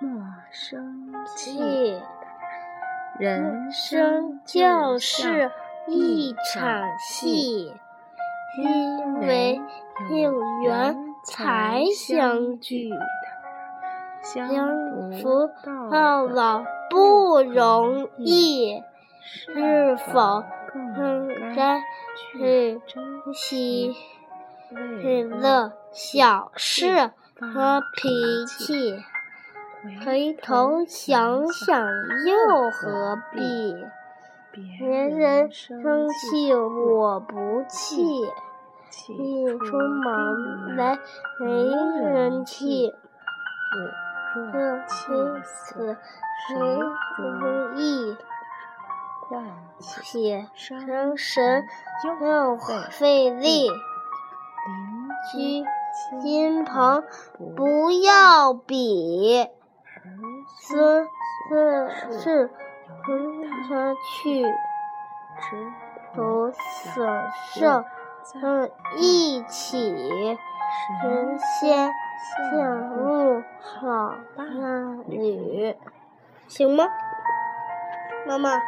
莫生气。人生就是一场戏，因为有缘才相聚，相扶到老不容易，是否应该去珍惜为乐小事和脾气？回头想想又何必？别人生气我不气，一出门来没人气。这妻子谁如意？且生神又费力。邻居亲朋不要比。孙孙是跟他去，徒损寿，嗯，一起神仙羡慕好伴侣，行吗，妈妈？